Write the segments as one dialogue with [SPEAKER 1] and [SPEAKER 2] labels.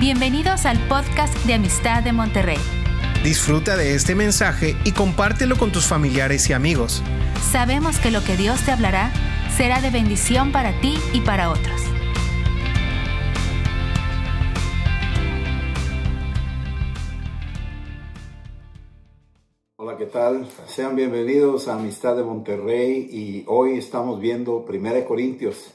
[SPEAKER 1] Bienvenidos al podcast de Amistad de Monterrey.
[SPEAKER 2] Disfruta de este mensaje y compártelo con tus familiares y amigos.
[SPEAKER 1] Sabemos que lo que Dios te hablará será de bendición para ti y para otros.
[SPEAKER 3] Hola, ¿qué tal? Sean bienvenidos a Amistad de Monterrey y hoy estamos viendo 1 Corintios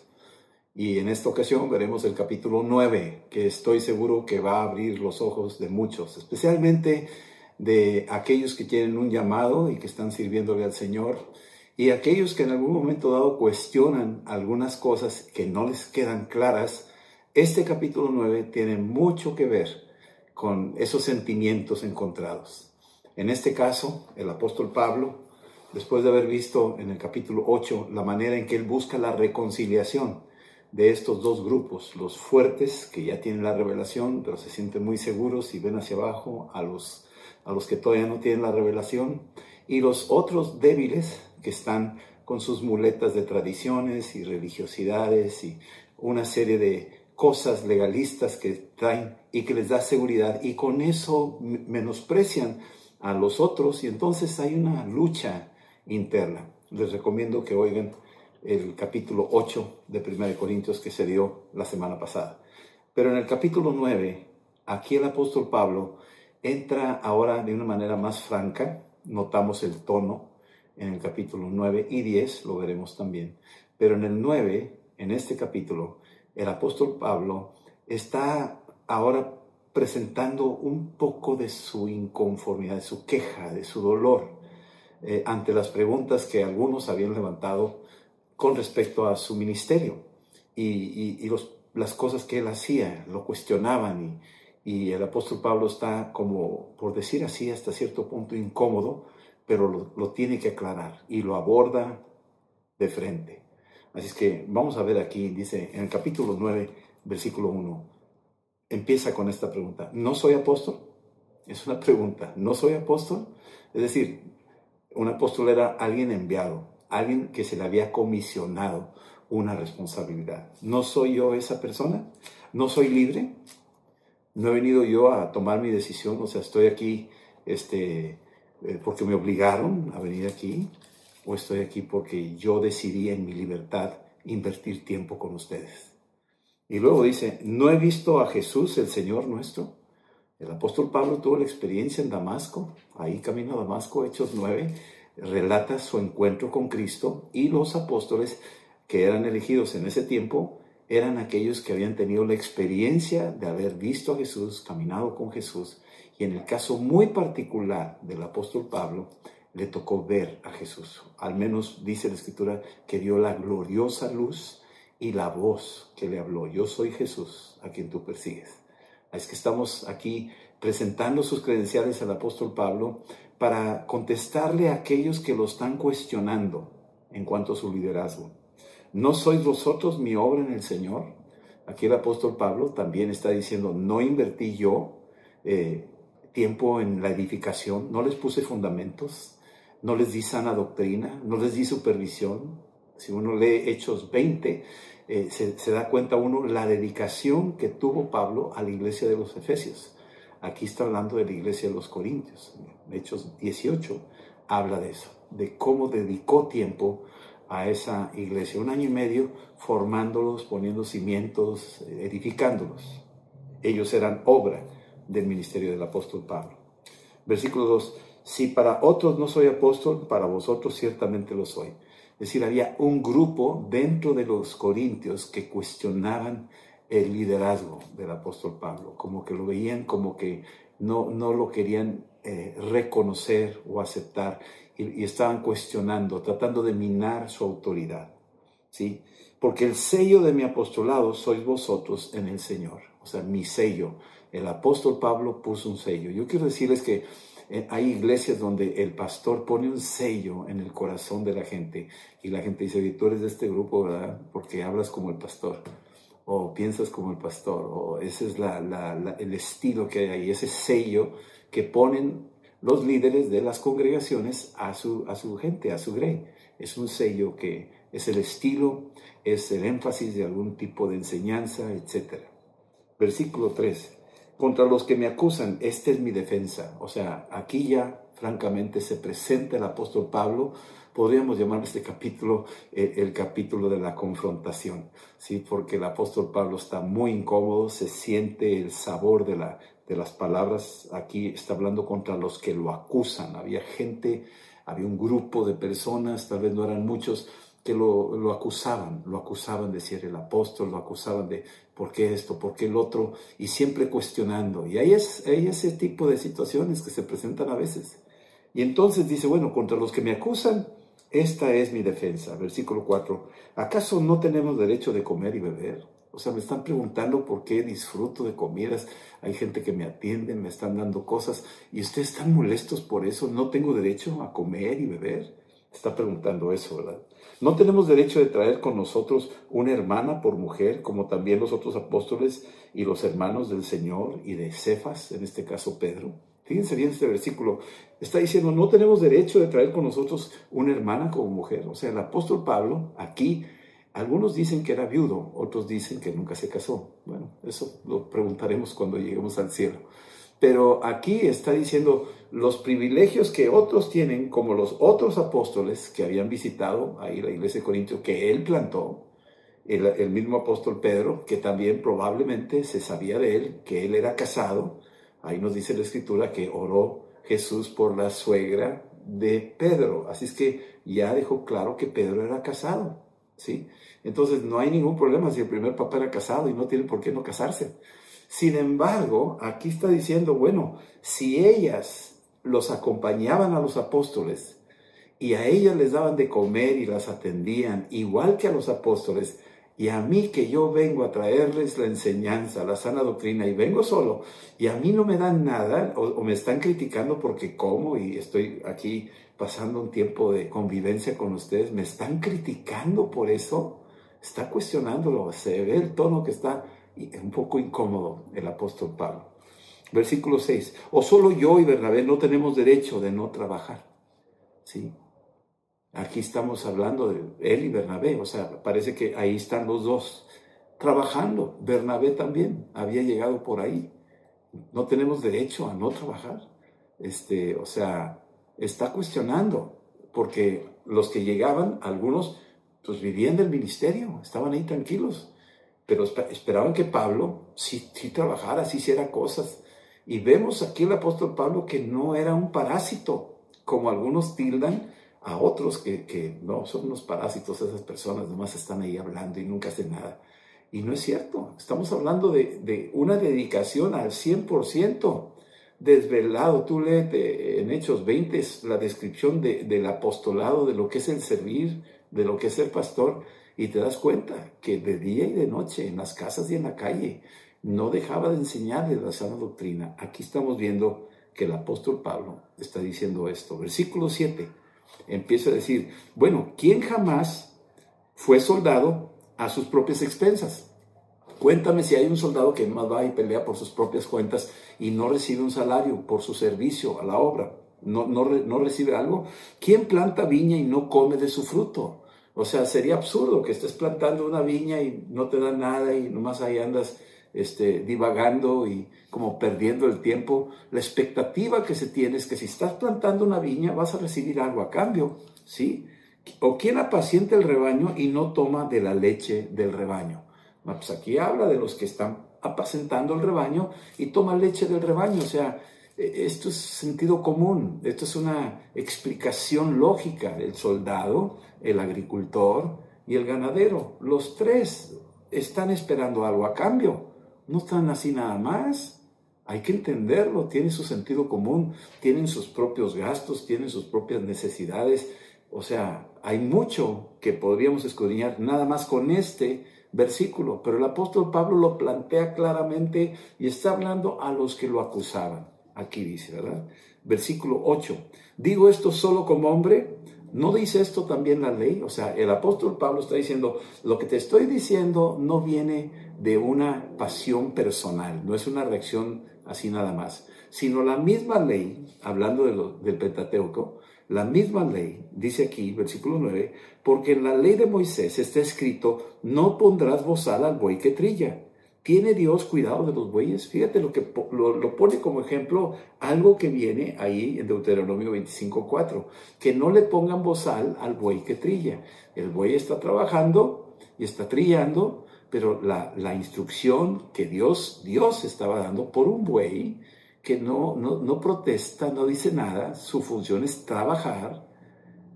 [SPEAKER 3] y en esta ocasión veremos el capítulo 9 que estoy seguro que va a abrir los ojos de muchos, especialmente de aquellos que tienen un llamado y que están sirviéndole al Señor y aquellos que en algún momento dado cuestionan algunas cosas que no les quedan claras. Este capítulo 9 tiene mucho que ver con esos sentimientos encontrados. En este caso, el apóstol Pablo, después de haber visto en el capítulo 8 la manera en que él busca la reconciliación de estos dos grupos, los fuertes que ya tienen la revelación, pero se sienten muy seguros y ven hacia abajo, a los a los que todavía no tienen la revelación, y los otros débiles que están con sus muletas de tradiciones y religiosidades y una serie de cosas legalistas que traen y que les da seguridad y con eso menosprecian a los otros y entonces hay una lucha interna. Les recomiendo que oigan el capítulo 8 de 1 Corintios que se dio la semana pasada. Pero en el capítulo 9, aquí el apóstol Pablo entra ahora de una manera más franca, notamos el tono en el capítulo 9 y 10, lo veremos también, pero en el 9, en este capítulo, el apóstol Pablo está ahora presentando un poco de su inconformidad, de su queja, de su dolor eh, ante las preguntas que algunos habían levantado con respecto a su ministerio y, las cosas que él hacía, lo cuestionaban y, el apóstol Pablo está como, por decir así, hasta cierto punto incómodo, pero lo, tiene que aclarar y lo aborda de frente. Así es que vamos a ver aquí, dice en el capítulo 9, versículo 1, empieza con esta pregunta, ¿no soy apóstol? Es una pregunta, ¿no soy apóstol? Es decir, un apóstol era alguien enviado, alguien que se le había comisionado una responsabilidad. ¿No soy yo esa persona? ¿No soy libre? no he venido yo a tomar mi decisión, o sea, estoy aquí este, eh, porque me obligaron a venir aquí, o estoy aquí porque yo decidí en mi libertad invertir tiempo con ustedes. Y luego dice, ¿no he visto a Jesús, el Señor nuestro? El apóstol Pablo tuvo la experiencia en Damasco, ahí camino a Damasco, Hechos 9, relata su encuentro con Cristo y los apóstoles que eran elegidos en ese tiempo eran aquellos que habían tenido la experiencia de haber visto a Jesús, caminado con Jesús, y en el caso muy particular del apóstol Pablo, le tocó ver a Jesús. Al menos dice la escritura que vio la gloriosa luz y la voz que le habló. Yo soy Jesús a quien tú persigues. Es que estamos aquí presentando sus credenciales al apóstol Pablo para contestarle a aquellos que lo están cuestionando en cuanto a su liderazgo. ¿No sois vosotros mi obra en el Señor? Aquí el apóstol Pablo también está diciendo, no invertí yo eh, tiempo en la edificación, no les puse fundamentos, no les di sana doctrina, no les di supervisión. Si uno lee Hechos 20, eh, se, se, da cuenta uno la dedicación que tuvo Pablo a la iglesia de los Efesios. Aquí está hablando de la iglesia de los Corintios. Hechos 18 habla de eso, de cómo dedicó tiempo a esa iglesia, un año y medio formándolos, poniendo cimientos, edificándolos. Ellos eran obra del ministerio del apóstol Pablo. Versículo 2, si para otros no soy apóstol, para vosotros ciertamente lo soy. Es decir, había un grupo dentro de los corintios que cuestionaban el liderazgo del apóstol Pablo, como que lo veían como que no, no lo querían eh, reconocer o aceptar y, estaban cuestionando, tratando de minar su autoridad. ¿sí? Porque el sello de mi apostolado sois vosotros en el Señor. O sea, mi sello. El apóstol Pablo puso un sello. Yo quiero decirles que eh, hay iglesias donde el pastor pone un sello en el corazón de la gente y la gente dice, tú eres de este grupo, ¿verdad? Porque hablas como el pastor o piensas como el pastor o ese es el estilo que hay ahí, ese sello que ponen los líderes de las congregaciones a su, a su gente, a su grey. Es un sello que es el estilo, es el énfasis de algún tipo de enseñanza, etc. Versículo 3. contra los que me acusan, esta es mi defensa. O sea, aquí ya francamente se presenta el apóstol Pablo, podríamos llamar este capítulo eh, el capítulo de la confrontación, ¿sí? porque el apóstol Pablo está muy incómodo, se siente el sabor de, la, de las palabras, aquí está hablando contra los que lo acusan, había gente, había un grupo de personas, tal vez no eran muchos, que lo, lo, acusaban, lo acusaban de ser el apóstol, lo acusaban de por qué esto, por qué el otro, y siempre cuestionando. Y hay, es, ese tipo de situaciones que se presentan a veces. Y entonces dice, bueno, contra los que me acusan, esta es mi defensa. Versículo 4. ¿Acaso no tenemos derecho de comer y beber? O sea, me están preguntando por qué disfruto de comidas. Hay gente que me atiende, me están dando cosas. Y ustedes están molestos por eso. ¿No tengo derecho a comer y beber? Está preguntando eso, ¿verdad? No tenemos derecho de traer con nosotros una hermana por mujer, como también los otros apóstoles y los hermanos del Señor y de Cefas, en este caso Pedro. Fíjense bien este versículo. Está diciendo, no tenemos derecho de traer con nosotros una hermana como mujer. O sea, el apóstol Pablo, aquí, algunos dicen que era viudo, otros dicen que nunca se casó. Bueno, eso lo preguntaremos cuando lleguemos al cielo. Pero aquí está diciendo los privilegios que otros tienen, como los otros apóstoles que habían visitado ahí la iglesia de Corintio, que él plantó, el, el mismo apóstol Pedro, que también probablemente se sabía de él, que él era casado, Ahí nos dice la escritura que oró Jesús por la suegra de Pedro. Así es que ya dejó claro que Pedro era casado. ¿Sí? Entonces no hay ningún problema si el primer papá era casado y no tiene por qué no casarse. Sin embargo, aquí está diciendo, bueno, si ellas los acompañaban a los apóstoles y a ellas les daban de comer y las atendían igual que a los apóstoles, y a mí que yo vengo a traerles la enseñanza, la sana doctrina, y vengo solo, y a mí no me dan nada, o, me están criticando porque como, y estoy aquí pasando un tiempo de convivencia con ustedes, me están criticando por eso, está cuestionándolo, se ve el tono que está un poco incómodo el apóstol Pablo. Versículo 6, o solo yo y Bernabé no tenemos derecho de no trabajar. ¿Sí? Aquí estamos hablando de él y Bernabé, o sea, parece que ahí están los dos trabajando. Bernabé también había llegado por ahí. No tenemos derecho a no trabajar. Este, o sea, está cuestionando, porque los que llegaban, algunos, pues vivían del ministerio, estaban ahí tranquilos, pero esperaban que Pablo sí, sí trabajara, sí hiciera cosas. Y vemos aquí el apóstol Pablo que no era un parásito, como algunos tildan, a otros que, no, son unos parásitos esas personas, nomás están ahí hablando y nunca hacen nada. Y no es cierto, estamos hablando de, una dedicación al 100%, desvelado. Tú lees en Hechos 20 la descripción del apostolado, de lo que es el servir, de lo que es ser pastor, y te das cuenta que de día y de noche, en las casas y en la calle, no dejaba de enseñarles la sana doctrina. Aquí estamos viendo que el apóstol Pablo está diciendo esto. Versículo 7 empieza a decir, bueno, ¿quién jamás fue soldado a sus propias expensas? Cuéntame si hay un soldado que más va y pelea por sus propias cuentas y no recibe un salario por su servicio a la obra. No, no, no recibe algo. ¿Quién planta viña y no come de su fruto? O sea, sería absurdo que estés plantando una viña y no te da nada y nomás ahí andas este, divagando y como perdiendo el tiempo. La expectativa que se tiene es que si estás plantando una viña vas a recibir algo a cambio, ¿sí? O quien apacienta el rebaño y no toma de la leche del rebaño. Pues aquí habla de los que están apacentando el rebaño y toman leche del rebaño. O sea, e, esto es sentido común, esto es una explicación lógica. El soldado, el agricultor y el ganadero, los tres están esperando algo a cambio no están así nada más. Hay que entenderlo, tiene su sentido común, tienen sus propios gastos, tienen sus propias necesidades. O sea, hay mucho que podríamos escudriñar nada más con este versículo, pero el apóstol Pablo lo plantea claramente y está hablando a los que lo acusaban. Aquí dice, ¿verdad? Versículo 8. Digo esto solo como hombre, ¿No dice esto también la ley? O sea, el apóstol Pablo está diciendo, lo que te estoy diciendo no viene de una pasión personal, no es una reacción así nada más, sino la misma ley, hablando del Pentateuco, la misma ley, dice aquí, versículo 9, porque en la ley de Moisés está escrito, no pondrás bozal al buey que trilla, ¿Tiene Dios cuidado de los bueyes? Fíjate lo que lo, pone como ejemplo algo que viene ahí en Deuteronomio 25.4, que no le pongan bozal al buey que trilla. El buey está trabajando y está trillando, pero la, la instrucción que Dios, Dios estaba dando por un buey que no, no, no protesta, no dice nada, su función es trabajar,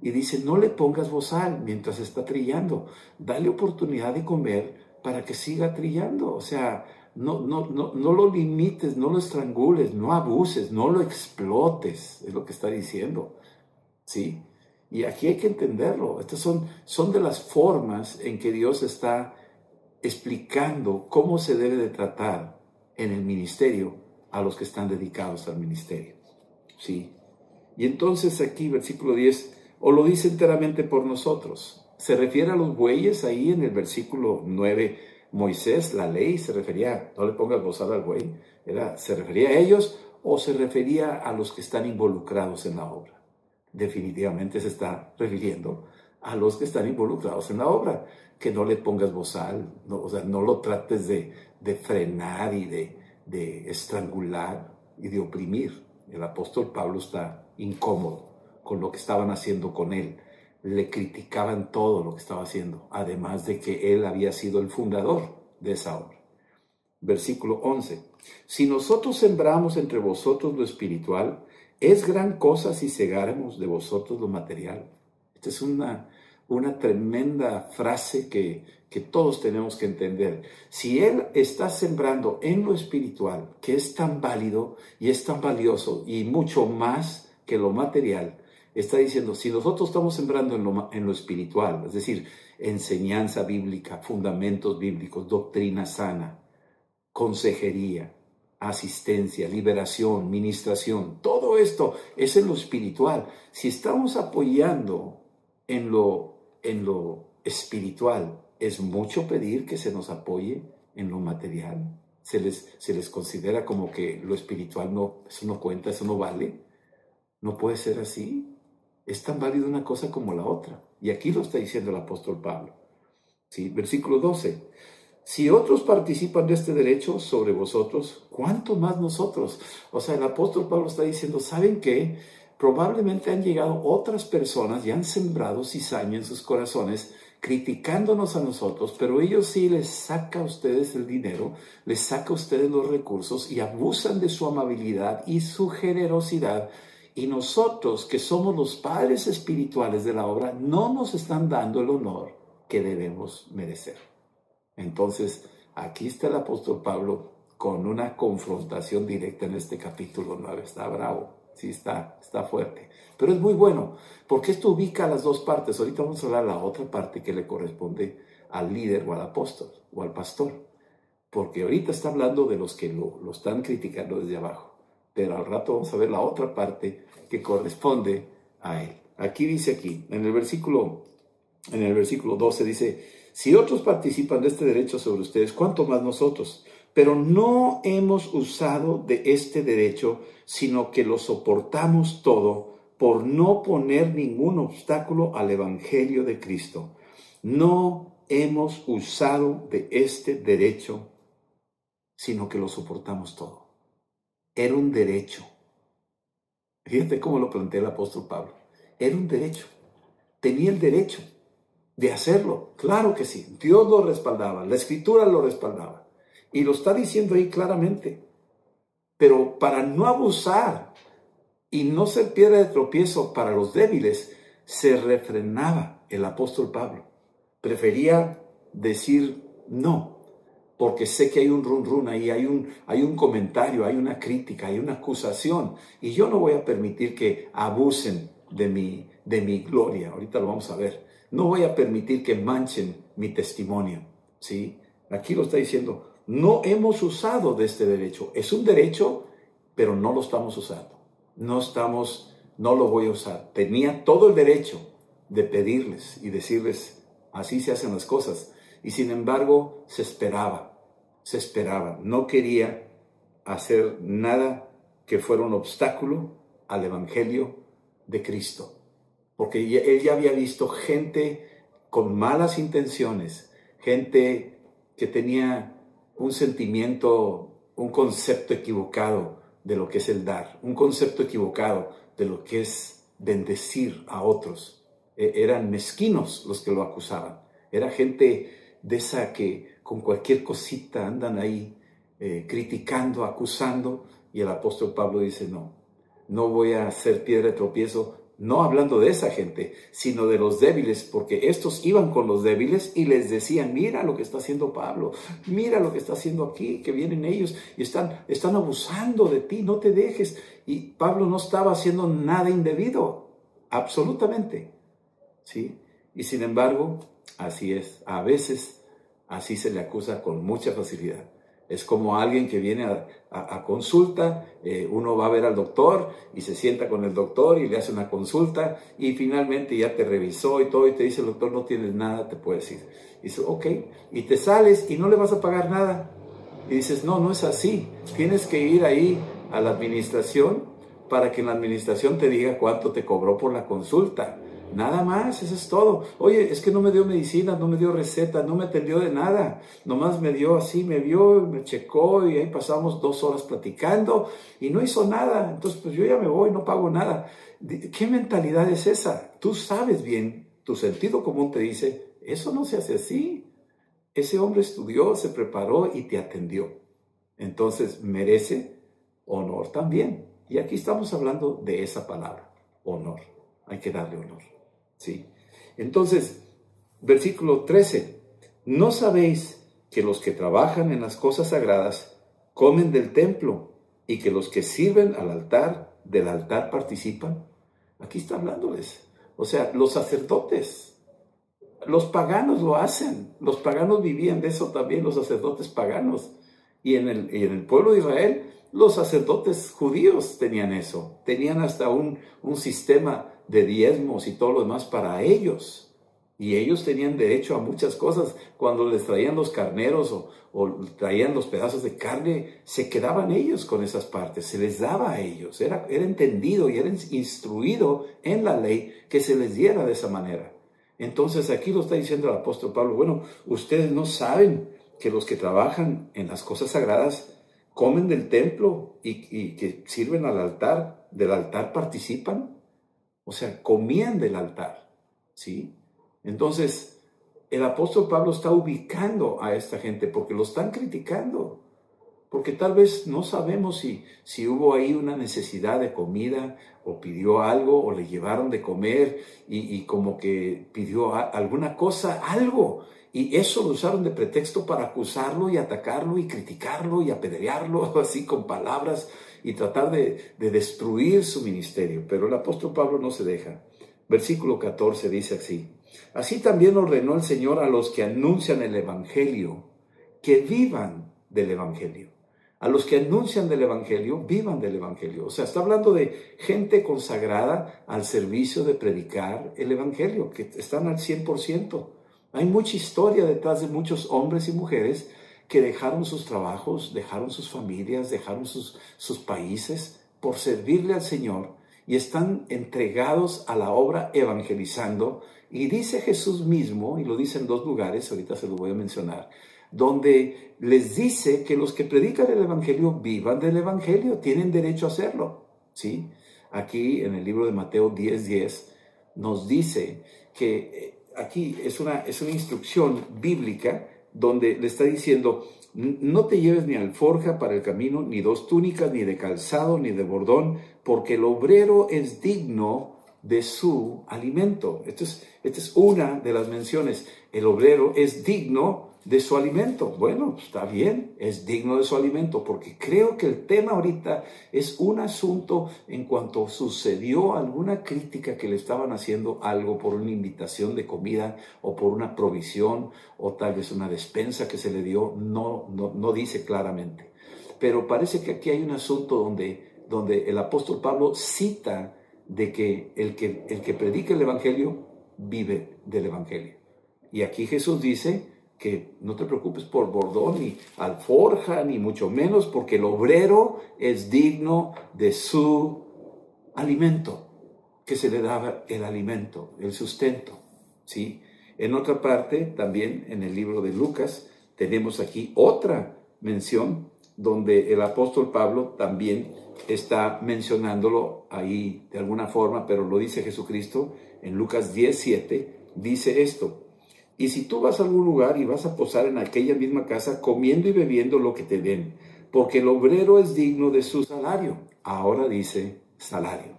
[SPEAKER 3] y dice, no le pongas bozal mientras está trillando, dale oportunidad de comer para que siga trillando. O sea, no, no, no, no lo limites, no lo estrangules, no abuses, no lo explotes, es lo que está diciendo. ¿Sí? Y aquí hay que entenderlo. Estas son, son de las formas en que Dios está explicando cómo se debe de tratar en el ministerio a los que están dedicados al ministerio. ¿Sí? Y entonces aquí, versículo 10, o lo dice enteramente por nosotros. Se refiere a los bueyes ahí en el versículo 9. Moisés, la ley, se refería, no le pongas bozal al buey, era, se refería a ellos o se refería a los que están involucrados en la obra. Definitivamente se está refiriendo a los que están involucrados en la obra, que no le pongas bozal, o sea, no lo trates de, frenar y de, de estrangular y de oprimir. El apóstol Pablo está incómodo con lo que estaban haciendo con él le criticaban todo lo que estaba haciendo, además de que él había sido el fundador de esa obra. Versículo 11. Si nosotros sembramos entre vosotros lo espiritual, es gran cosa si cegáramos de vosotros lo material. Esta es una, una tremenda frase que, que todos tenemos que entender. Si Él está sembrando en lo espiritual, que es tan válido y es tan valioso y mucho más que lo material, está diciendo, si nosotros estamos sembrando en lo, en lo espiritual, es decir, enseñanza bíblica, fundamentos bíblicos, doctrina sana, consejería, asistencia, liberación, ministración, todo esto es en lo espiritual. Si estamos apoyando en lo, en lo espiritual, es mucho pedir que se nos apoye en lo material. Se les, se les considera como que lo espiritual no, eso no cuenta, eso no vale. No puede ser así es tan válida una cosa como la otra. Y aquí lo está diciendo el apóstol Pablo. ¿Sí? Versículo 12. Si otros participan de este derecho sobre vosotros, ¿cuánto más nosotros? O sea, el apóstol Pablo está diciendo, ¿saben qué? Probablemente han llegado otras personas y han sembrado cizaña en sus corazones criticándonos a nosotros, pero ellos sí les saca a ustedes el dinero, les saca a ustedes los recursos y abusan de su amabilidad y su generosidad y nosotros, que somos los padres espirituales de la obra, no nos están dando el honor que debemos merecer. Entonces, aquí está el apóstol Pablo con una confrontación directa en este capítulo 9. Está bravo, sí está, está fuerte. Pero es muy bueno, porque esto ubica las dos partes. Ahorita vamos a hablar de la otra parte que le corresponde al líder o al apóstol o al pastor. Porque ahorita está hablando de los que lo, lo están criticando desde abajo pero al rato vamos a ver la otra parte que corresponde a él. Aquí dice aquí, en el versículo, en el versículo 12 dice, si otros participan de este derecho sobre ustedes, ¿cuánto más nosotros? Pero no hemos usado de este derecho, sino que lo soportamos todo por no poner ningún obstáculo al Evangelio de Cristo. No hemos usado de este derecho, sino que lo soportamos todo era un derecho. Fíjate cómo lo plantea el apóstol Pablo. Era un derecho. Tenía el derecho de hacerlo. Claro que sí. Dios lo respaldaba. La escritura lo respaldaba. Y lo está diciendo ahí claramente. Pero para no abusar y no ser piedra de tropiezo para los débiles, se refrenaba el apóstol Pablo. Prefería decir no porque sé que hay un run run ahí, hay un, hay un comentario, hay una crítica, hay una acusación, y yo no voy a permitir que abusen de mi, de mi gloria, ahorita lo vamos a ver, no voy a permitir que manchen mi testimonio, ¿sí? Aquí lo está diciendo, no hemos usado de este derecho, es un derecho, pero no lo estamos usando, no estamos, no lo voy a usar, tenía todo el derecho de pedirles y decirles, así se hacen las cosas, y sin embargo se esperaba, se esperaba. No quería hacer nada que fuera un obstáculo al Evangelio de Cristo, porque él ya había visto gente con malas intenciones, gente que tenía un sentimiento, un concepto equivocado de lo que es el dar, un concepto equivocado de lo que es bendecir a otros. E, eran mezquinos los que lo acusaban. Era gente de esa que con cualquier cosita andan ahí eh, criticando, acusando, y el apóstol Pablo dice, no, no voy a ser piedra de tropiezo, no hablando de esa gente, sino de los débiles, porque estos iban con los débiles y les decían, mira lo que está haciendo Pablo, mira lo que está haciendo aquí, que vienen ellos y están, están abusando de ti, no te dejes. Y Pablo no estaba haciendo nada indebido, absolutamente. ¿Sí? Y sin embargo, así es, a veces así se le acusa con mucha facilidad. Es como alguien que viene a, consulta, eh, uno va a ver al doctor y se sienta con el doctor y le hace una consulta y finalmente ya te revisó y todo y te dice el doctor no tienes nada, te puede decir. Y dice, ok, y te sales y no le vas a pagar nada. Y dices, no, no es así. Tienes que ir ahí a la administración para que la administración te diga cuánto te cobró por la consulta. Nada más, eso es todo. Oye, es que no me dio medicina, no me dio receta, no me atendió de nada. Nomás me dio así, me vio, me checó y ahí pasamos dos horas platicando y no hizo nada. Entonces, pues yo ya me voy, no pago nada. ¿Qué mentalidad es esa? Tú sabes bien, tu sentido común te dice, eso no se hace así. Ese hombre estudió, se preparó y te atendió. Entonces, merece honor también. Y aquí estamos hablando de esa palabra, honor. Hay que darle honor. ¿Sí? Entonces, versículo 13, ¿no sabéis que los que trabajan en las cosas sagradas comen del templo y que los que sirven al altar, del altar participan? Aquí está hablándoles. O sea, los sacerdotes, los paganos lo hacen. Los paganos vivían de eso también, los sacerdotes paganos. Y en el, en el pueblo de Israel, los sacerdotes judíos tenían eso. Tenían hasta un, un sistema de diezmos y todo lo demás para ellos. Y ellos tenían derecho a muchas cosas. Cuando les traían los carneros o, traían los pedazos de carne, se quedaban ellos con esas partes, se les daba a ellos. Era, era entendido y era instruido en la ley que se les diera de esa manera. Entonces aquí lo está diciendo el apóstol Pablo, bueno, ustedes no saben que los que trabajan en las cosas sagradas comen del templo y, y que sirven al altar, del altar participan. O sea, comían del altar, ¿sí? Entonces, el apóstol Pablo está ubicando a esta gente porque lo están criticando, porque tal vez no sabemos si, si hubo ahí una necesidad de comida o pidió algo o le llevaron de comer y, como que pidió alguna cosa, algo. Y eso lo usaron de pretexto para acusarlo y atacarlo y criticarlo y apedrearlo así con palabras y tratar de, destruir su ministerio. Pero el apóstol Pablo no se deja. Versículo 14 dice así. Así también ordenó el Señor a los que anuncian el Evangelio, que vivan del Evangelio. A los que anuncian del Evangelio, vivan del Evangelio. O sea, está hablando de gente consagrada al servicio de predicar el Evangelio, que están al 100%. Hay mucha historia detrás de muchos hombres y mujeres que dejaron sus trabajos, dejaron sus familias, dejaron sus, sus países por servirle al Señor y están entregados a la obra evangelizando. Y dice Jesús mismo, y lo dice en dos lugares, ahorita se lo voy a mencionar, donde les dice que los que predican el Evangelio vivan del Evangelio, tienen derecho a hacerlo. ¿sí? Aquí en el libro de Mateo 10:10 10, nos dice que eh, aquí es una, es una instrucción bíblica donde le está diciendo, no te lleves ni alforja para el camino, ni dos túnicas, ni de calzado, ni de bordón, porque el obrero es digno de su alimento. Esta es, esta es una de las menciones. El obrero es digno de su alimento. Bueno, está bien, es digno de su alimento, porque creo que el tema ahorita es un asunto en cuanto sucedió alguna crítica que le estaban haciendo algo por una invitación de comida o por una provisión o tal vez una despensa que se le dio, no, no, dice claramente. Pero parece que aquí hay un asunto donde, donde el apóstol Pablo cita de que el, que el que predica el Evangelio vive del Evangelio. Y aquí Jesús dice, que no te preocupes por bordón ni alforja, ni mucho menos, porque el obrero es digno de su alimento, que se le daba el alimento, el sustento. ¿sí? En otra parte, también en el libro de Lucas, tenemos aquí otra mención donde el apóstol Pablo también está mencionándolo ahí de alguna forma, pero lo dice Jesucristo en Lucas 17, dice esto. Y si tú vas a algún lugar y vas a posar en aquella misma casa comiendo y bebiendo lo que te den, porque el obrero es digno de su salario. Ahora dice salario.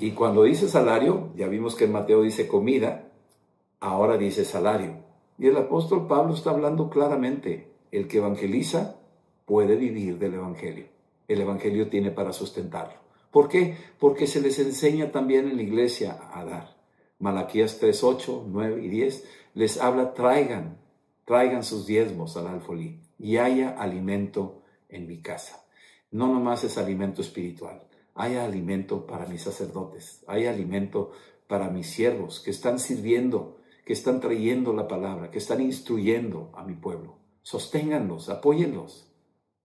[SPEAKER 3] Y cuando dice salario, ya vimos que en Mateo dice comida, ahora dice salario. Y el apóstol Pablo está hablando claramente, el que evangeliza puede vivir del evangelio. El evangelio tiene para sustentarlo. ¿Por qué? Porque se les enseña también en la iglesia a dar. Malaquías 3, 8, 9 y 10 les habla, traigan, traigan sus diezmos al alfolí y haya alimento en mi casa. No nomás es alimento espiritual, haya alimento para mis sacerdotes, hay alimento para mis siervos que están sirviendo, que están trayendo la palabra, que están instruyendo a mi pueblo. Sosténganlos, apóyenlos.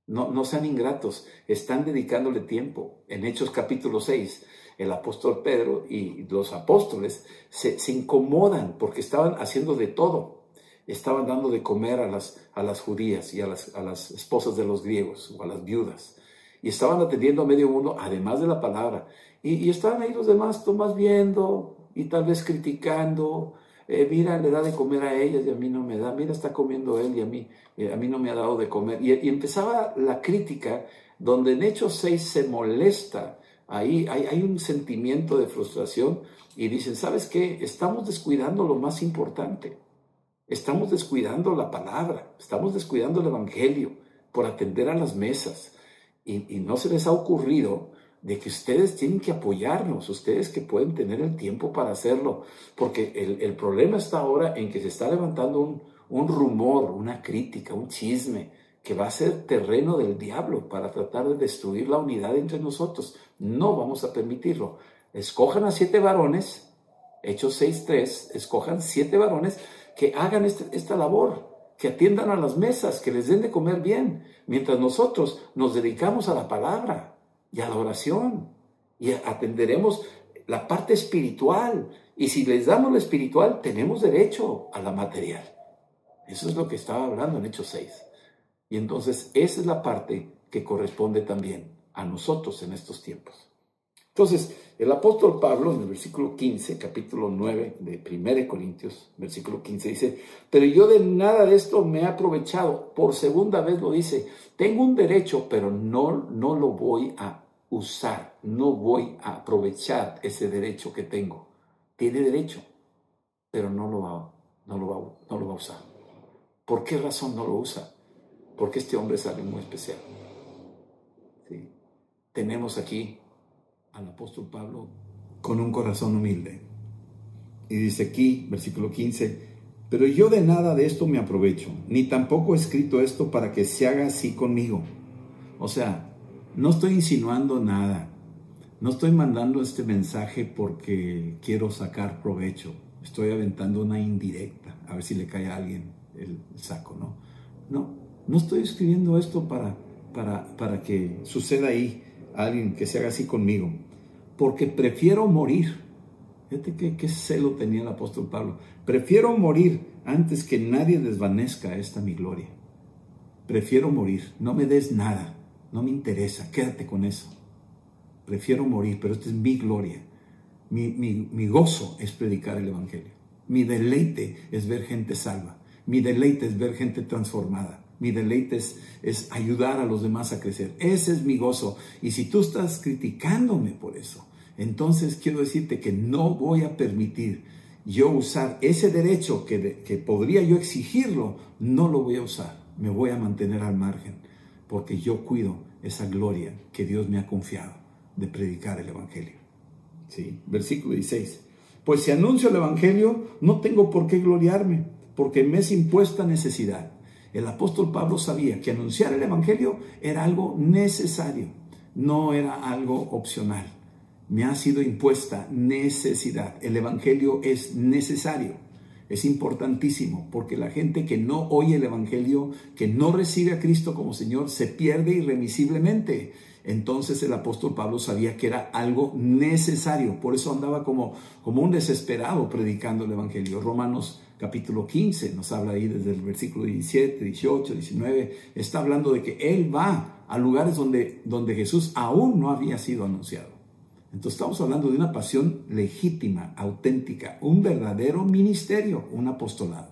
[SPEAKER 3] No, no sean ingratos, están dedicándole tiempo. En Hechos capítulo 6, el apóstol Pedro y los apóstoles se, incomodan porque estaban haciendo de todo estaban dando de comer a las, a las judías y a las, a las esposas de los griegos o a las viudas. Y estaban atendiendo a medio mundo, además de la palabra. Y, y estaban ahí los demás, más viendo y tal vez criticando. Eh, mira, le da de comer a ellas y a mí no me da. Mira, está comiendo él y a mí, eh, a mí no me ha dado de comer. Y, y, empezaba la crítica, donde en Hechos 6 se molesta. Ahí hay, un sentimiento de frustración y dicen, ¿sabes qué? Estamos descuidando lo más importante. Estamos descuidando la palabra, estamos descuidando el Evangelio por atender a las mesas. Y, no se les ha ocurrido de que ustedes tienen que apoyarnos, ustedes que pueden tener el tiempo para hacerlo, porque el, problema está ahora en que se está levantando un, un rumor, una crítica, un chisme, que va a ser terreno del diablo para tratar de destruir la unidad entre nosotros. No vamos a permitirlo. Escojan a siete varones, Hechos 6.3, escojan siete varones que hagan este, esta labor, que atiendan a las mesas, que les den de comer bien, mientras nosotros nos dedicamos a la palabra y a la oración y atenderemos la parte espiritual. Y si les damos la espiritual, tenemos derecho a la material. Eso es lo que estaba hablando en Hechos 6. Y entonces esa es la parte que corresponde también a nosotros en estos tiempos. Entonces, el apóstol Pablo en el versículo 15, capítulo 9 de 1 Corintios, versículo 15 dice, pero yo de nada de esto me he aprovechado. Por segunda vez lo dice, tengo un derecho, pero no, no lo voy a usar, no voy a aprovechar ese derecho que tengo. Tiene derecho, pero no lo va, no lo va, no lo va a usar. ¿Por qué razón no lo usa? Porque este hombre alguien muy especial. ¿Sí? Tenemos aquí al apóstol Pablo con un corazón humilde. Y dice aquí, versículo 15, pero yo de nada de esto me aprovecho, ni tampoco he escrito esto para que se haga así conmigo. O sea, no estoy insinuando nada, no estoy mandando este mensaje porque quiero sacar provecho, estoy aventando una indirecta, a ver si le cae a alguien el saco, ¿no? No, no estoy escribiendo esto para, para, para que suceda ahí alguien que se haga así conmigo, porque prefiero morir. Fíjate qué, qué celo tenía el apóstol Pablo. Prefiero morir antes que nadie desvanezca esta mi gloria. Prefiero morir, no me des nada, no me interesa, quédate con eso. Prefiero morir, pero esta es mi gloria. Mi, mi, mi gozo es predicar el Evangelio. Mi deleite es ver gente salva. Mi deleite es ver gente transformada mi deleite es, ayudar a los demás a crecer. Ese es mi gozo. Y si tú estás criticándome por eso, entonces quiero decirte que no voy a permitir yo usar ese derecho que, que podría yo exigirlo, no lo voy a usar. Me voy a mantener al margen porque yo cuido esa gloria que Dios me ha confiado de predicar el Evangelio. ¿Sí? Versículo 16. Pues si anuncio el Evangelio, no tengo por qué gloriarme, porque me es impuesta necesidad. El apóstol Pablo sabía que anunciar el Evangelio era algo necesario, no era algo opcional. Me ha sido impuesta necesidad. El Evangelio es necesario, es importantísimo, porque la gente que no oye el Evangelio, que no recibe a Cristo como Señor, se pierde irremisiblemente. Entonces el apóstol Pablo sabía que era algo necesario, por eso andaba como, como un desesperado predicando el Evangelio. Romanos capítulo 15, nos habla ahí desde el versículo 17, 18, 19, está hablando de que Él va a lugares donde, donde Jesús aún no había sido anunciado. Entonces estamos hablando de una pasión legítima, auténtica, un verdadero ministerio, un apostolado.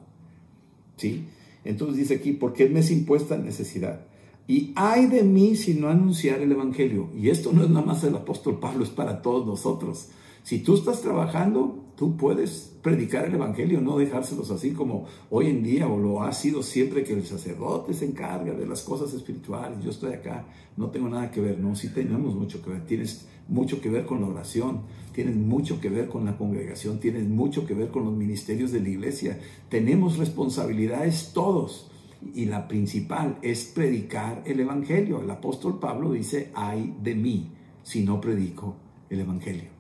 [SPEAKER 3] ¿Sí? Entonces dice aquí, porque me es impuesta necesidad. Y hay de mí si no anunciar el Evangelio. Y esto no es nada más el apóstol Pablo, es para todos nosotros. Si tú estás trabajando, tú puedes predicar el Evangelio, no dejárselos así como hoy en día o lo ha sido siempre que el sacerdote se encarga de las cosas espirituales. Yo estoy acá, no tengo nada que ver. No, sí tenemos mucho que ver. Tienes mucho que ver con la oración, tienes mucho que ver con la congregación, tienes mucho que ver con los ministerios de la iglesia. Tenemos responsabilidades todos. Y la principal es predicar el Evangelio. El apóstol Pablo dice, ay de mí si no predico el Evangelio.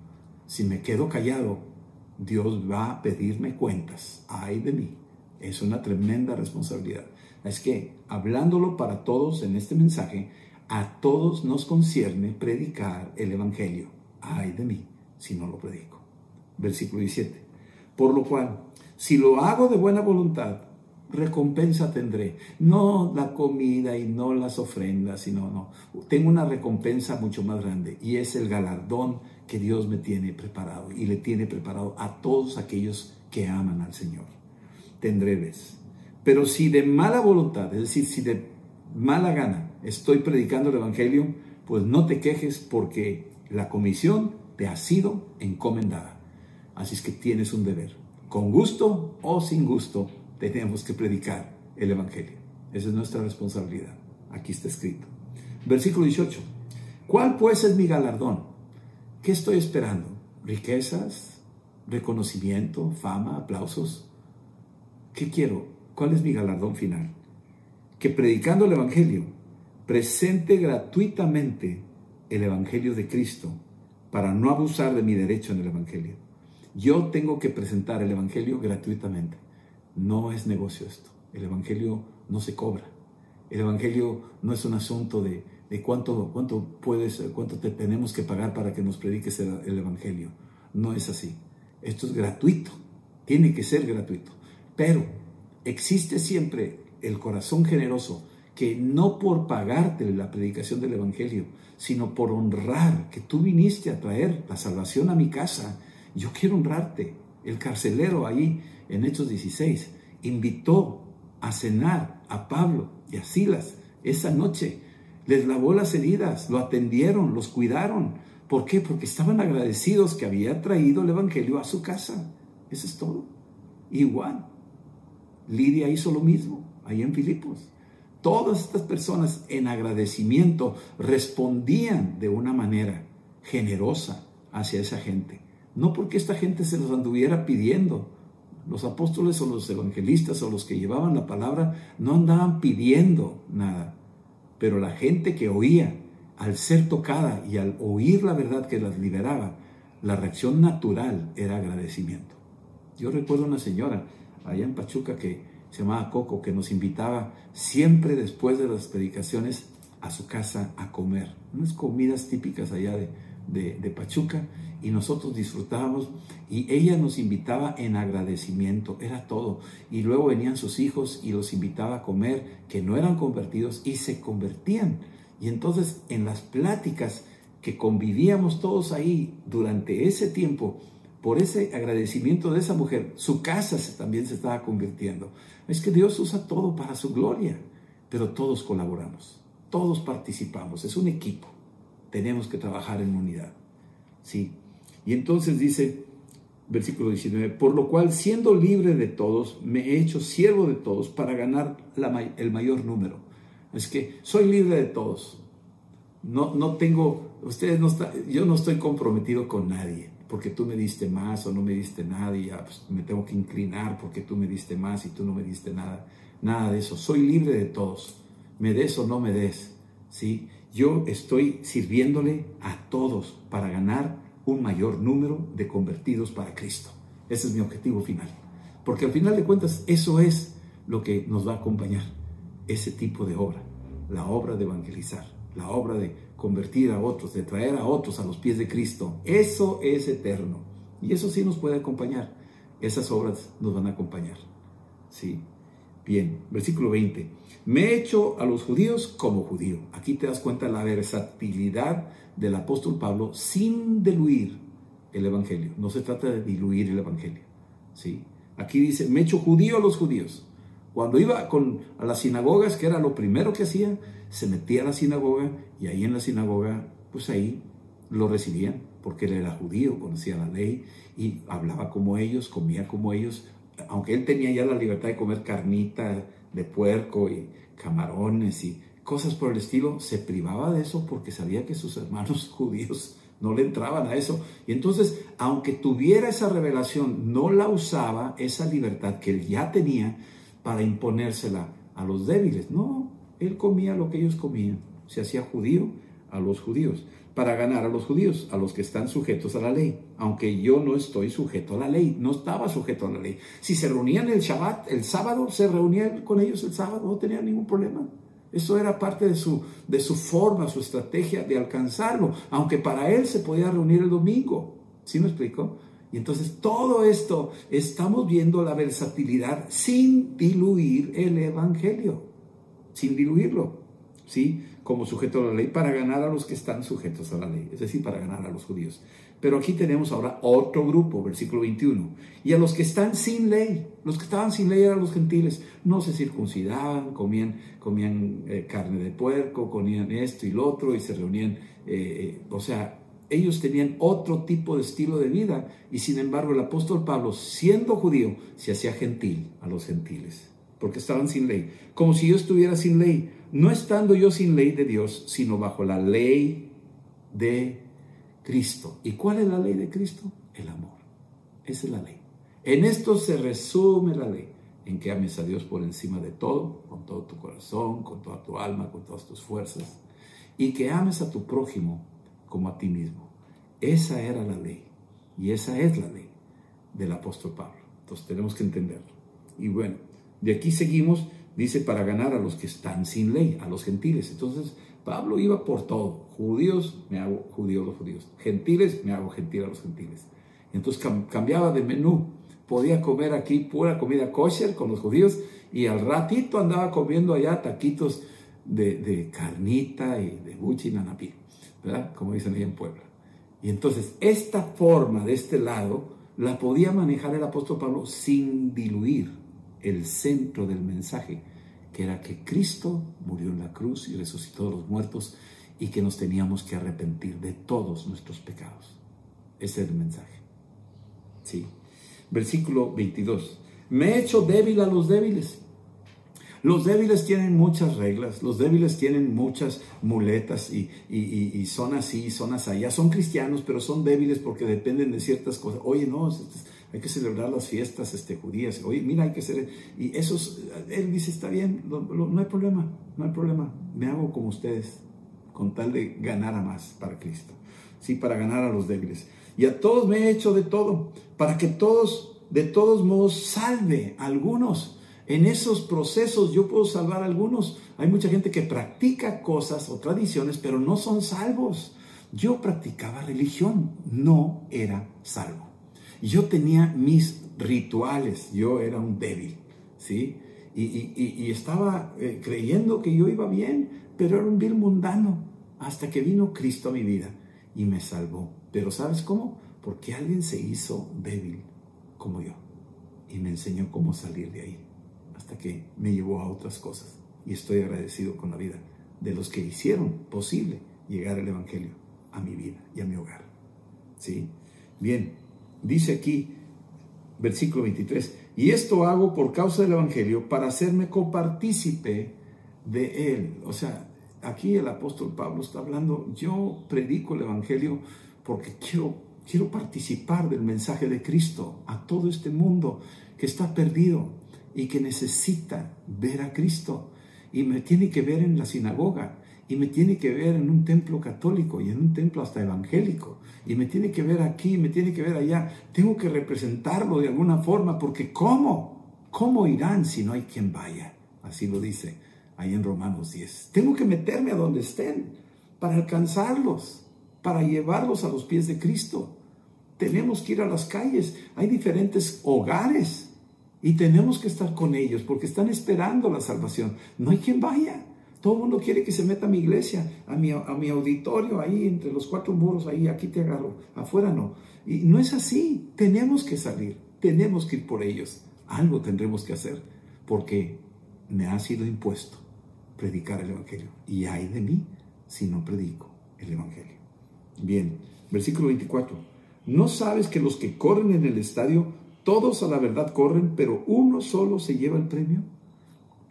[SPEAKER 3] Si me quedo callado, Dios va a pedirme cuentas. Ay de mí. Es una tremenda responsabilidad. Es que, hablándolo para todos en este mensaje, a todos nos concierne predicar el Evangelio. Ay de mí si no lo predico. Versículo 17. Por lo cual, si lo hago de buena voluntad, recompensa tendré. No la comida y no las ofrendas, sino no. Tengo una recompensa mucho más grande y es el galardón que Dios me tiene preparado y le tiene preparado a todos aquellos que aman al Señor. Tendréles. Pero si de mala voluntad, es decir, si de mala gana estoy predicando el Evangelio, pues no te quejes porque la comisión te ha sido encomendada. Así es que tienes un deber. Con gusto o sin gusto, tenemos que predicar el Evangelio. Esa es nuestra responsabilidad. Aquí está escrito. Versículo 18. ¿Cuál pues es mi galardón? ¿Qué estoy esperando? ¿Riquezas? ¿Reconocimiento? ¿Fama? ¿Aplausos? ¿Qué quiero? ¿Cuál es mi galardón final? Que predicando el Evangelio, presente gratuitamente el Evangelio de Cristo para no abusar de mi derecho en el Evangelio. Yo tengo que presentar el Evangelio gratuitamente. No es negocio esto. El Evangelio no se cobra. El Evangelio no es un asunto de de cuánto, cuánto puedes, cuánto te tenemos que pagar para que nos prediques el, el Evangelio. No es así. Esto es gratuito. Tiene que ser gratuito. Pero existe siempre el corazón generoso que no por pagarte la predicación del Evangelio, sino por honrar que tú viniste a traer la salvación a mi casa. Yo quiero honrarte. El carcelero ahí en Hechos 16 invitó a cenar a Pablo y a Silas esa noche les lavó las heridas, lo atendieron, los cuidaron. ¿Por qué? Porque estaban agradecidos que había traído el Evangelio a su casa. Eso es todo. Igual. Lidia hizo lo mismo ahí en Filipos. Todas estas personas en agradecimiento respondían de una manera generosa hacia esa gente. No porque esta gente se los anduviera pidiendo. Los apóstoles o los evangelistas o los que llevaban la palabra no andaban pidiendo nada pero la gente que oía, al ser tocada y al oír la verdad que las liberaba, la reacción natural era agradecimiento. Yo recuerdo una señora allá en Pachuca que se llamaba Coco, que nos invitaba siempre después de las predicaciones a su casa a comer, unas comidas típicas allá de, de, Pachuca y nosotros disfrutábamos y ella nos invitaba en agradecimiento, era todo. Y luego venían sus hijos y los invitaba a comer que no eran convertidos y se convertían. Y entonces en las pláticas que convivíamos todos ahí durante ese tiempo, por ese agradecimiento de esa mujer, su casa también se estaba convirtiendo. Es que Dios usa todo para su gloria, pero todos colaboramos, todos participamos, es un equipo tenemos que trabajar en unidad. ¿sí? Y entonces dice, versículo 19, por lo cual, siendo libre de todos, me he hecho siervo de todos para ganar el mayor número. Es que soy libre de todos. No, no tengo, ustedes no está, yo no estoy comprometido con nadie, porque tú me diste más o no me diste nada y ya pues, me tengo que inclinar porque tú me diste más y tú no me diste nada. Nada de eso. Soy libre de todos. Me des o no me des. ¿sí? Yo estoy sirviéndole a todos para ganar un mayor número de convertidos para Cristo. Ese es mi objetivo final. Porque al final de cuentas eso es lo que nos va a acompañar, ese tipo de obra, la obra de evangelizar, la obra de convertir a otros, de traer a otros a los pies de Cristo. Eso es eterno. Y eso sí nos puede acompañar. Esas obras nos van a acompañar. ¿Sí? Bien, versículo 20. Me he hecho a los judíos como judío. Aquí te das cuenta de la versatilidad del apóstol Pablo sin diluir el evangelio. No se trata de diluir el evangelio. ¿Sí? Aquí dice, me he hecho judío a los judíos. Cuando iba con, a las sinagogas, que era lo primero que hacía, se metía a la sinagoga y ahí en la sinagoga, pues ahí lo recibían, porque él era judío, conocía la ley y hablaba como ellos, comía como ellos, aunque él tenía ya la libertad de comer carnita de puerco y camarones y cosas por el estilo, se privaba de eso porque sabía que sus hermanos judíos no le entraban a eso. Y entonces, aunque tuviera esa revelación, no la usaba, esa libertad que él ya tenía, para imponérsela a los débiles. No, él comía lo que ellos comían. Se hacía judío a los judíos para ganar a los judíos, a los que están sujetos a la ley. Aunque yo no estoy sujeto a la ley, no estaba sujeto a la ley. Si se reunían el Shabbat, el sábado, se reunía con ellos el sábado, no tenía ningún problema. Eso era parte de su, de su forma, su estrategia de alcanzarlo, aunque para él se podía reunir el domingo. ¿Sí me explico? Y entonces todo esto estamos viendo la versatilidad sin diluir el Evangelio, sin diluirlo, ¿sí? Como sujeto a la ley para ganar a los que están sujetos a la ley, es decir, para ganar a los judíos. Pero aquí tenemos ahora otro grupo, versículo 21, y a los que están sin ley, los que estaban sin ley eran los gentiles, no se circuncidaban, comían, comían eh, carne de puerco, comían esto y lo otro y se reunían, eh, eh, o sea, ellos tenían otro tipo de estilo de vida y sin embargo el apóstol Pablo, siendo judío, se hacía gentil a los gentiles, porque estaban sin ley, como si yo estuviera sin ley, no estando yo sin ley de Dios, sino bajo la ley de Cristo. ¿Y cuál es la ley de Cristo? El amor. Esa es la ley. En esto se resume la ley, en que ames a Dios por encima de todo, con todo tu corazón, con toda tu alma, con todas tus fuerzas, y que ames a tu prójimo como a ti mismo. Esa era la ley y esa es la ley del apóstol Pablo. Entonces tenemos que entenderlo. Y bueno, de aquí seguimos, dice, para ganar a los que están sin ley, a los gentiles. Entonces Pablo iba por todo. Judíos, me hago judío a los judíos. Gentiles, me hago gentil a los gentiles. Entonces cambiaba de menú. Podía comer aquí pura comida kosher con los judíos y al ratito andaba comiendo allá taquitos de, carnita y de buchi nanapí. ¿verdad? Como dicen ahí en Puebla. Y entonces esta forma de este lado la podía manejar el apóstol Pablo sin diluir el centro del mensaje, que era que Cristo murió en la cruz y resucitó de los muertos y que nos teníamos que arrepentir de todos nuestros pecados. Ese es el mensaje. Sí. Versículo 22. Me he hecho débil a los débiles los débiles tienen muchas reglas, los débiles tienen muchas muletas y, son así, son allá. Son cristianos, pero son débiles porque dependen de ciertas cosas. Oye, no, hay que celebrar las fiestas este, judías. Oye, mira, hay que ser... Y esos, él dice, está bien, no hay problema, no hay problema. Me hago como ustedes, con tal de ganar a más para Cristo. Sí, para ganar a los débiles. Y a todos me he hecho de todo, para que todos, de todos modos, salve a algunos en esos procesos yo puedo salvar a algunos. Hay mucha gente que practica cosas o tradiciones, pero no son salvos. Yo practicaba religión, no era salvo. Yo tenía mis rituales, yo era un débil, ¿sí? Y, estaba eh, creyendo que yo iba bien, pero era un vil mundano, hasta que vino Cristo a mi vida y me salvó. Pero ¿sabes cómo? Porque alguien se hizo débil como yo y me enseñó cómo salir de ahí hasta que me llevó a otras cosas. Y estoy agradecido con la vida de los que hicieron posible llegar el Evangelio a mi vida y a mi hogar. ¿Sí? Bien, dice aquí, versículo 23, y esto hago por causa del Evangelio para hacerme copartícipe de él. O sea, aquí el apóstol Pablo está hablando, yo predico el Evangelio porque quiero, quiero participar del mensaje de Cristo a todo este mundo que está perdido y que necesita ver a Cristo. Y me tiene que ver en la sinagoga, y me tiene que ver en un templo católico y en un templo hasta evangélico, y me tiene que ver aquí, me tiene que ver allá. Tengo que representarlo de alguna forma, porque ¿cómo? ¿Cómo irán si no hay quien vaya? Así lo dice ahí en Romanos 10. Tengo que meterme a donde estén para alcanzarlos, para llevarlos a los pies de Cristo. Tenemos que ir a las calles. Hay diferentes hogares Y tenemos que estar con ellos porque están esperando la salvación. No hay quien vaya. Todo el mundo quiere que se meta a mi iglesia, a mi, a mi auditorio, ahí entre los cuatro muros, ahí, aquí te agarro, afuera no. Y no es así. Tenemos que salir, tenemos que ir por ellos. Algo tendremos que hacer porque me ha sido impuesto predicar el Evangelio. Y hay de mí si no predico el Evangelio. Bien, versículo 24. ¿No sabes que los que corren en el estadio, todos a la verdad corren, pero uno solo se lleva el premio?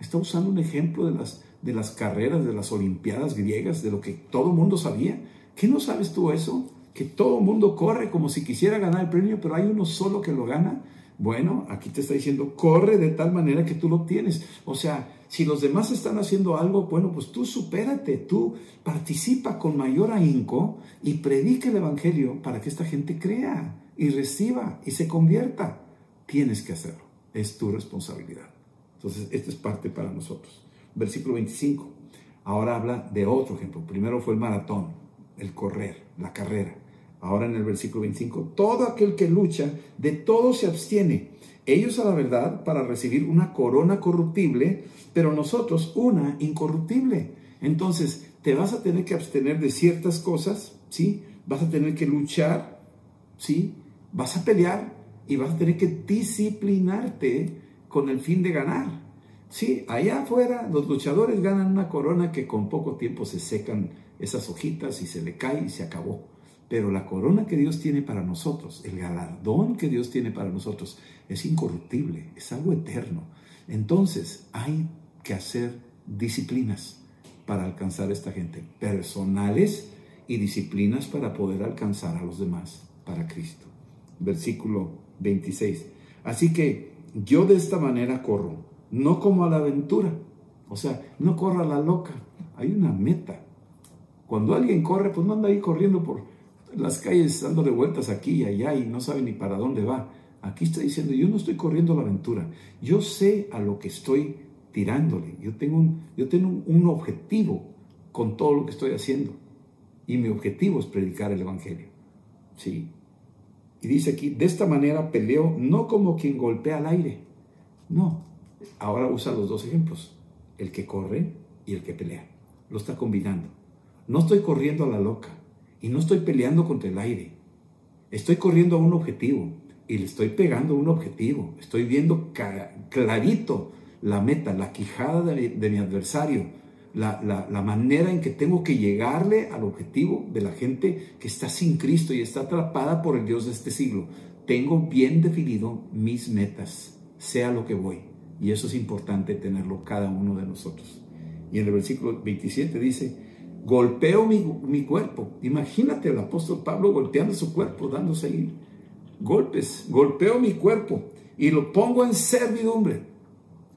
[SPEAKER 3] Está usando un ejemplo de las, de las carreras, de las Olimpiadas griegas, de lo que todo el mundo sabía. ¿Qué no sabes tú eso? Que todo el mundo corre como si quisiera ganar el premio, pero hay uno solo que lo gana. Bueno, aquí te está diciendo, corre de tal manera que tú lo obtienes. O sea, si los demás están haciendo algo, bueno, pues tú supérate, tú participa con mayor ahínco y predica el Evangelio para que esta gente crea y reciba y se convierta. Tienes que hacerlo, es tu responsabilidad. Entonces, esta es parte para nosotros. Versículo 25. Ahora habla de otro ejemplo. Primero fue el maratón, el correr, la carrera. Ahora en el versículo 25, todo aquel que lucha, de todo se abstiene. Ellos a la verdad para recibir una corona corruptible, pero nosotros una incorruptible. Entonces, te vas a tener que abstener de ciertas cosas, ¿sí? Vas a tener que luchar, ¿sí? Vas a pelear y vas a tener que disciplinarte con el fin de ganar. Sí, allá afuera los luchadores ganan una corona que con poco tiempo se secan esas hojitas y se le cae y se acabó. Pero la corona que Dios tiene para nosotros, el galardón que Dios tiene para nosotros, es incorruptible, es algo eterno. Entonces hay que hacer disciplinas para alcanzar a esta gente, personales y disciplinas para poder alcanzar a los demás para Cristo. Versículo 26. Así que yo de esta manera corro, no como a la aventura, o sea, no corro a la loca, hay una meta. Cuando alguien corre, pues no anda ahí corriendo por las calles dándole vueltas aquí y allá y no sabe ni para dónde va. Aquí está diciendo, yo no estoy corriendo la aventura, yo sé a lo que estoy tirándole, yo tengo un, yo tengo objetivo con todo lo que estoy haciendo y mi objetivo es predicar el Evangelio. ¿Sí? Y dice aquí, de esta manera peleo no como quien golpea al aire, no, ahora usa los dos ejemplos, el que corre y el que pelea, lo está combinando. No estoy corriendo a la loca, y no estoy peleando contra el aire. Estoy corriendo a un objetivo y le estoy pegando a un objetivo. Estoy viendo clarito la meta, la quijada de, mi adversario, la, la, manera en que tengo que llegarle al objetivo de la gente que está sin Cristo y está atrapada por el Dios de este siglo. Tengo bien definido mis metas, sea lo que voy. Y eso es importante tenerlo cada uno de nosotros. Y en el versículo 27 dice, golpeo mi, cuerpo. Imagínate el apóstol Pablo golpeando su cuerpo, dándose golpes. Golpeo mi cuerpo y lo pongo en servidumbre.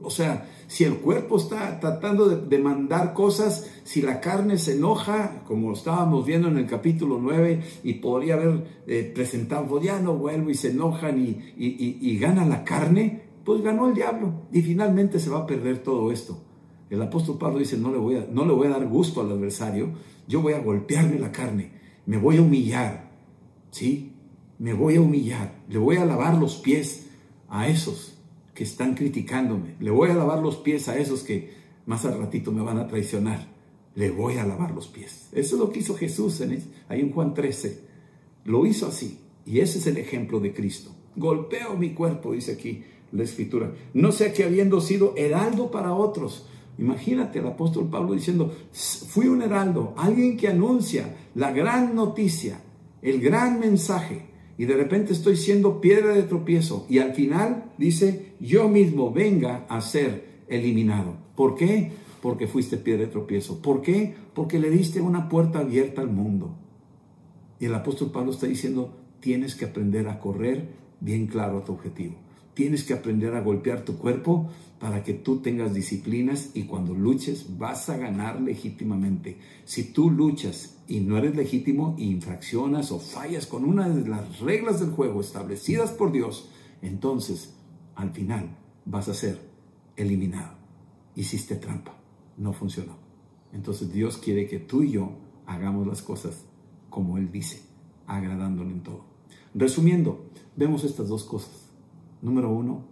[SPEAKER 3] O sea, si el cuerpo está tratando de, mandar cosas, si la carne se enoja, como estábamos viendo en el capítulo 9, y podría haber eh, presentado, pues ya no vuelvo y se enojan y, y gana la carne, pues ganó el diablo y finalmente se va a perder todo esto. El apóstol Pablo dice, no le, voy a, no le voy a dar gusto al adversario, yo voy a golpearle la carne, me voy a humillar, ¿sí? Me voy a humillar, le voy a lavar los pies a esos que están criticándome, le voy a lavar los pies a esos que más al ratito me van a traicionar, le voy a lavar los pies. Eso es lo que hizo Jesús en, ahí en Juan 13, lo hizo así, y ese es el ejemplo de Cristo. Golpeo mi cuerpo, dice aquí la escritura, no sea que habiendo sido heraldo para otros, Imagínate el apóstol Pablo diciendo, fui un heraldo, alguien que anuncia la gran noticia, el gran mensaje, y de repente estoy siendo piedra de tropiezo, y al final dice, yo mismo venga a ser eliminado. ¿Por qué? Porque fuiste piedra de tropiezo. ¿Por qué? Porque le diste una puerta abierta al mundo. Y el apóstol Pablo está diciendo, tienes que aprender a correr bien claro a tu objetivo. Tienes que aprender a golpear tu cuerpo para que tú tengas disciplinas y cuando luches vas a ganar legítimamente. Si tú luchas y no eres legítimo, infraccionas o fallas con una de las reglas del juego establecidas por Dios, entonces al final vas a ser eliminado. Hiciste trampa, no funcionó. Entonces Dios quiere que tú y yo hagamos las cosas como Él dice, agradándole en todo. Resumiendo, vemos estas dos cosas. Número uno,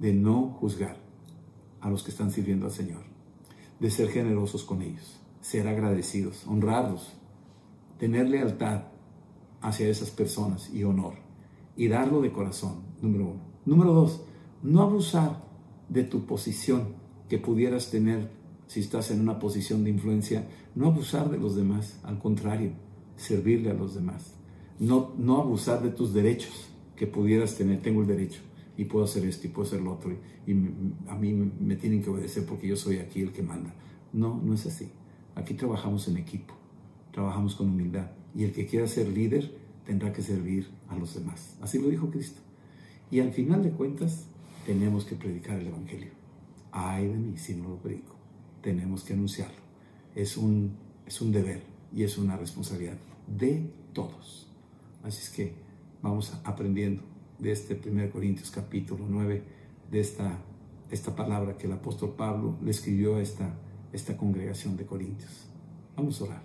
[SPEAKER 3] de no juzgar a los que están sirviendo al Señor, de ser generosos con ellos, ser agradecidos, honrarlos, tener lealtad hacia esas personas y honor, y darlo de corazón, número uno. Número dos, no abusar de tu posición que pudieras tener si estás en una posición de influencia, no abusar de los demás, al contrario, servirle a los demás. No, no abusar de tus derechos que pudieras tener, tengo el derecho y puedo hacer esto y puedo hacer lo otro y, a mí me tienen que obedecer porque yo soy aquí el que manda. No, no es así. Aquí trabajamos en equipo, trabajamos con humildad y el que quiera ser líder tendrá que servir a los demás. Así lo dijo Cristo. Y al final de cuentas tenemos que predicar el Evangelio. Ay de mí si no lo predico. Tenemos que anunciarlo. Es un, es un deber y es una responsabilidad de todos. Así es que vamos aprendiendo de este 1 Corintios capítulo 9, de esta, esta palabra que el apóstol Pablo le escribió a esta, esta congregación de Corintios. Vamos a orar.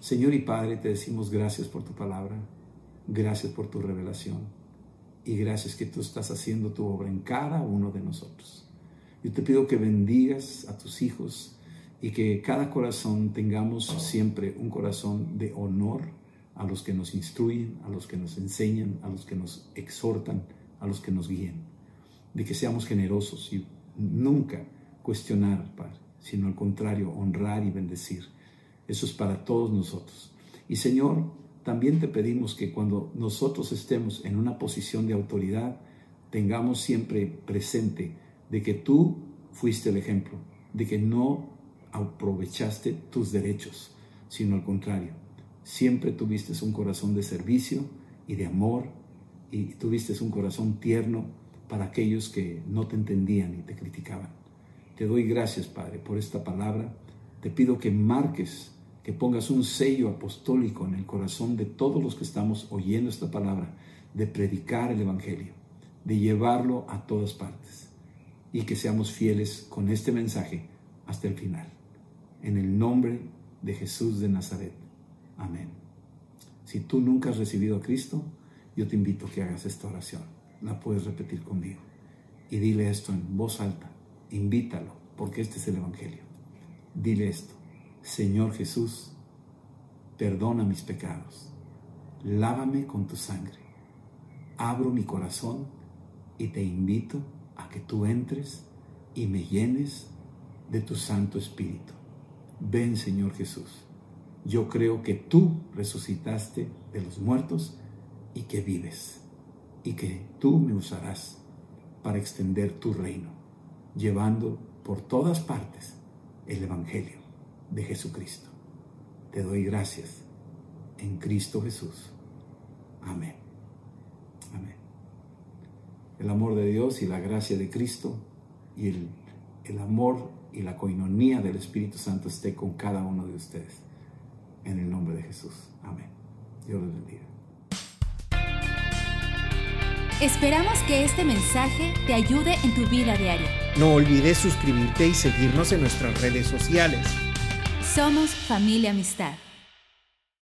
[SPEAKER 3] Señor y Padre, te decimos gracias por tu palabra, gracias por tu revelación y gracias que tú estás haciendo tu obra en cada uno de nosotros. Yo te pido que bendigas a tus hijos y que cada corazón tengamos siempre un corazón de honor a los que nos instruyen, a los que nos enseñan, a los que nos exhortan, a los que nos guían. De que seamos generosos y nunca cuestionar, Padre, sino al contrario, honrar y bendecir. Eso es para todos nosotros. Y Señor, también te pedimos que cuando nosotros estemos en una posición de autoridad, tengamos siempre presente de que tú fuiste el ejemplo, de que no aprovechaste tus derechos, sino al contrario, siempre tuviste un corazón de servicio y de amor y tuviste un corazón tierno para aquellos que no te entendían y te criticaban. Te doy gracias, Padre, por esta palabra. Te pido que marques, que pongas un sello apostólico en el corazón de todos los que estamos oyendo esta palabra, de predicar el Evangelio, de llevarlo a todas partes y que seamos fieles con este mensaje hasta el final en el nombre de Jesús de Nazaret. Amén. Si tú nunca has recibido a Cristo, yo te invito a que hagas esta oración. La puedes repetir conmigo. Y dile esto en voz alta. Invítalo, porque este es el Evangelio. Dile esto. Señor Jesús, perdona mis pecados. Lávame con tu sangre. Abro mi corazón y te invito a que tú entres y me llenes de tu Santo Espíritu. Ven Señor Jesús, yo creo que tú resucitaste de los muertos y que vives y que tú me usarás para extender tu reino, llevando por todas partes el Evangelio de Jesucristo. Te doy gracias en Cristo Jesús. Amén. Amén. El amor de Dios y la gracia de Cristo y el, el amor y la coinonía del Espíritu Santo esté con cada uno de ustedes. En el nombre de Jesús. Amén. Dios les bendiga.
[SPEAKER 1] Esperamos que este mensaje te ayude en tu vida diaria.
[SPEAKER 2] No olvides suscribirte y seguirnos en nuestras redes sociales.
[SPEAKER 1] Somos familia amistad.